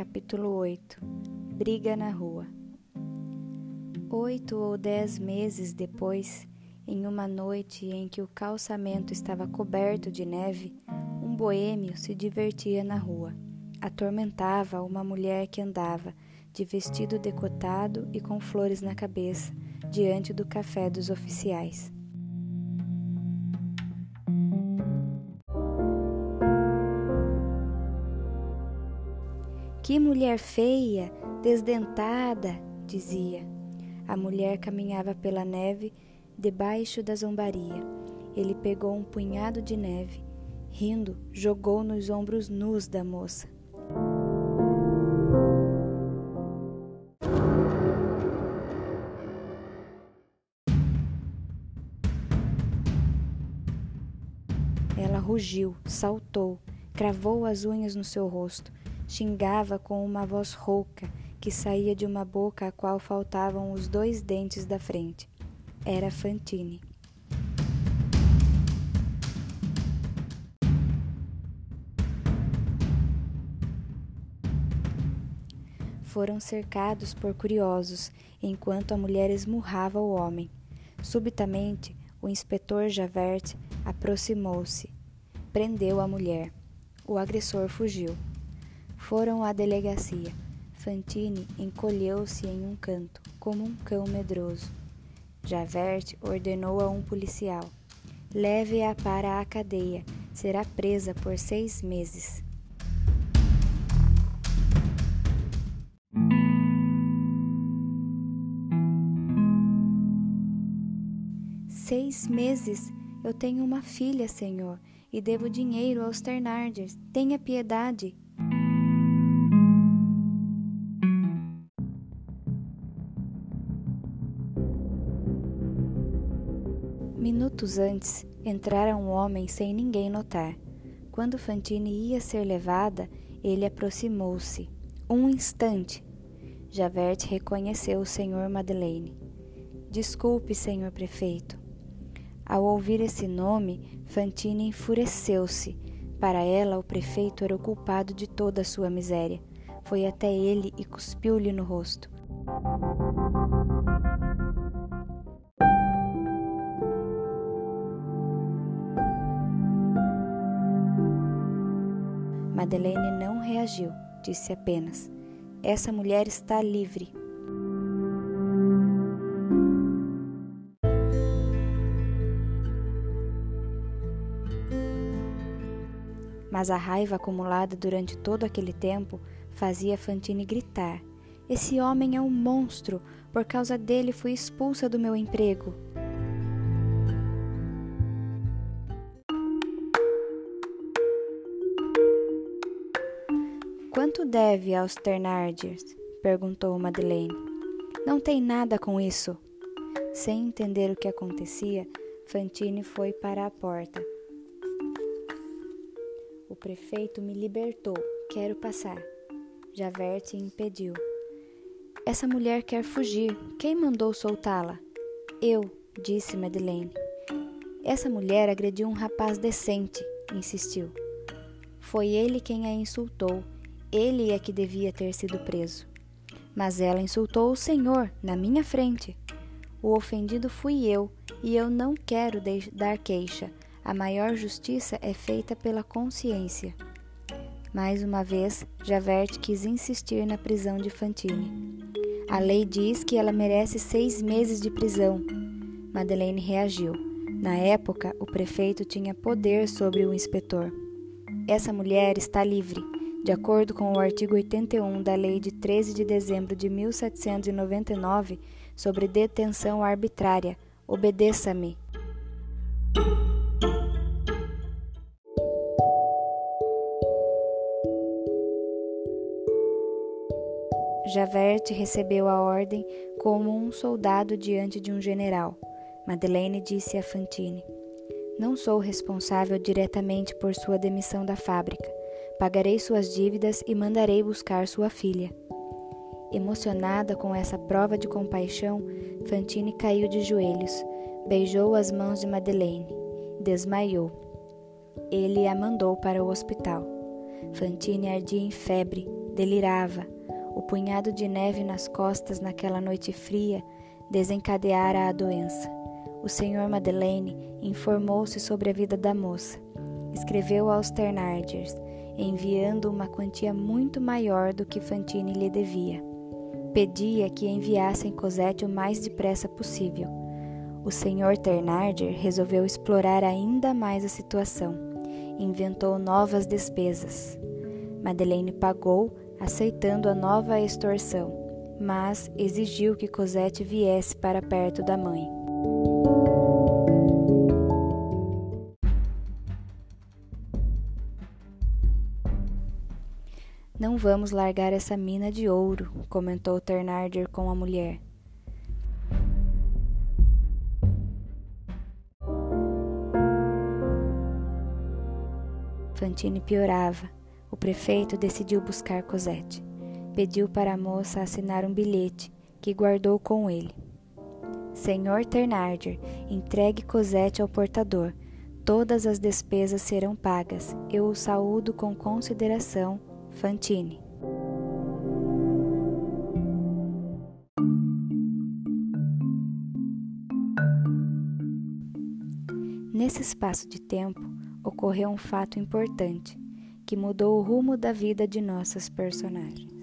Capítulo 8 Briga na Rua Oito ou dez meses depois, em uma noite em que o calçamento estava coberto de neve, um boêmio se divertia na rua. Atormentava uma mulher que andava, de vestido decotado e com flores na cabeça, diante do café dos oficiais. Que mulher feia, desdentada, dizia. A mulher caminhava pela neve debaixo da zombaria. Ele pegou um punhado de neve, rindo, jogou nos ombros nus da moça. Ela rugiu, saltou, cravou as unhas no seu rosto, xingava com uma voz rouca que saía de uma boca a qual faltavam os dois dentes da frente. Era Fantine. Foram cercados por curiosos, enquanto a mulher esmurrava o homem. Subitamente, o inspetor Javert aproximou-se. Prendeu a mulher. O agressor fugiu. Foram à delegacia. Fantine encolheu-se em um canto, como um cão medroso. Javert ordenou a um policial: leve-a para a cadeia. Será presa por seis meses. Seis meses? Eu tenho uma filha, senhor, e devo dinheiro aos Ternardes. Tenha piedade. Minutos antes, entrara um homem sem ninguém notar. Quando Fantine ia ser levada, ele aproximou-se. Um instante. Javert reconheceu o senhor Madeleine. Desculpe, senhor prefeito. Ao ouvir esse nome, Fantine enfureceu-se. Para ela, o prefeito era o culpado de toda a sua miséria. Foi até ele e cuspiu-lhe no rosto. Madeleine não reagiu, disse apenas: Essa mulher está livre. Mas a raiva acumulada durante todo aquele tempo fazia Fantine gritar: Esse homem é um monstro! Por causa dele fui expulsa do meu emprego. Quanto deve aos Ternardiers? perguntou Madeleine. Não tem nada com isso. Sem entender o que acontecia, Fantine foi para a porta. O prefeito me libertou. Quero passar. Javert impediu. Essa mulher quer fugir. Quem mandou soltá-la? Eu, disse Madeleine. Essa mulher agrediu um rapaz decente, insistiu. Foi ele quem a insultou ele é que devia ter sido preso. Mas ela insultou o Senhor na minha frente. O ofendido fui eu, e eu não quero dar queixa. A maior justiça é feita pela consciência. Mais uma vez, Javert quis insistir na prisão de Fantine. A lei diz que ela merece seis meses de prisão. Madeleine reagiu. Na época, o prefeito tinha poder sobre o inspetor. Essa mulher está livre de acordo com o artigo 81 da Lei de 13 de dezembro de 1799 sobre detenção arbitrária, obedeça-me. Javert recebeu a ordem como um soldado diante de um general. Madeleine disse a Fantine: Não sou responsável diretamente por sua demissão da fábrica Pagarei suas dívidas e mandarei buscar sua filha. Emocionada com essa prova de compaixão, Fantine caiu de joelhos, beijou as mãos de Madeleine, desmaiou. Ele a mandou para o hospital. Fantine ardia em febre, delirava. O punhado de neve nas costas naquela noite fria desencadeara a doença. O senhor Madeleine informou-se sobre a vida da moça. Escreveu aos Ternardiers, enviando uma quantia muito maior do que Fantine lhe devia. Pedia que enviassem Cosette o mais depressa possível. O senhor Ternardier resolveu explorar ainda mais a situação. Inventou novas despesas. Madeleine pagou, aceitando a nova extorsão, mas exigiu que Cosette viesse para perto da mãe. Não vamos largar essa mina de ouro, comentou Ternardier com a mulher. Fantine piorava. O prefeito decidiu buscar Cosette. Pediu para a moça assinar um bilhete, que guardou com ele. Senhor Ternardier, entregue Cosette ao portador. Todas as despesas serão pagas. Eu o saúdo com consideração Fantine. Nesse espaço de tempo, ocorreu um fato importante que mudou o rumo da vida de nossas personagens.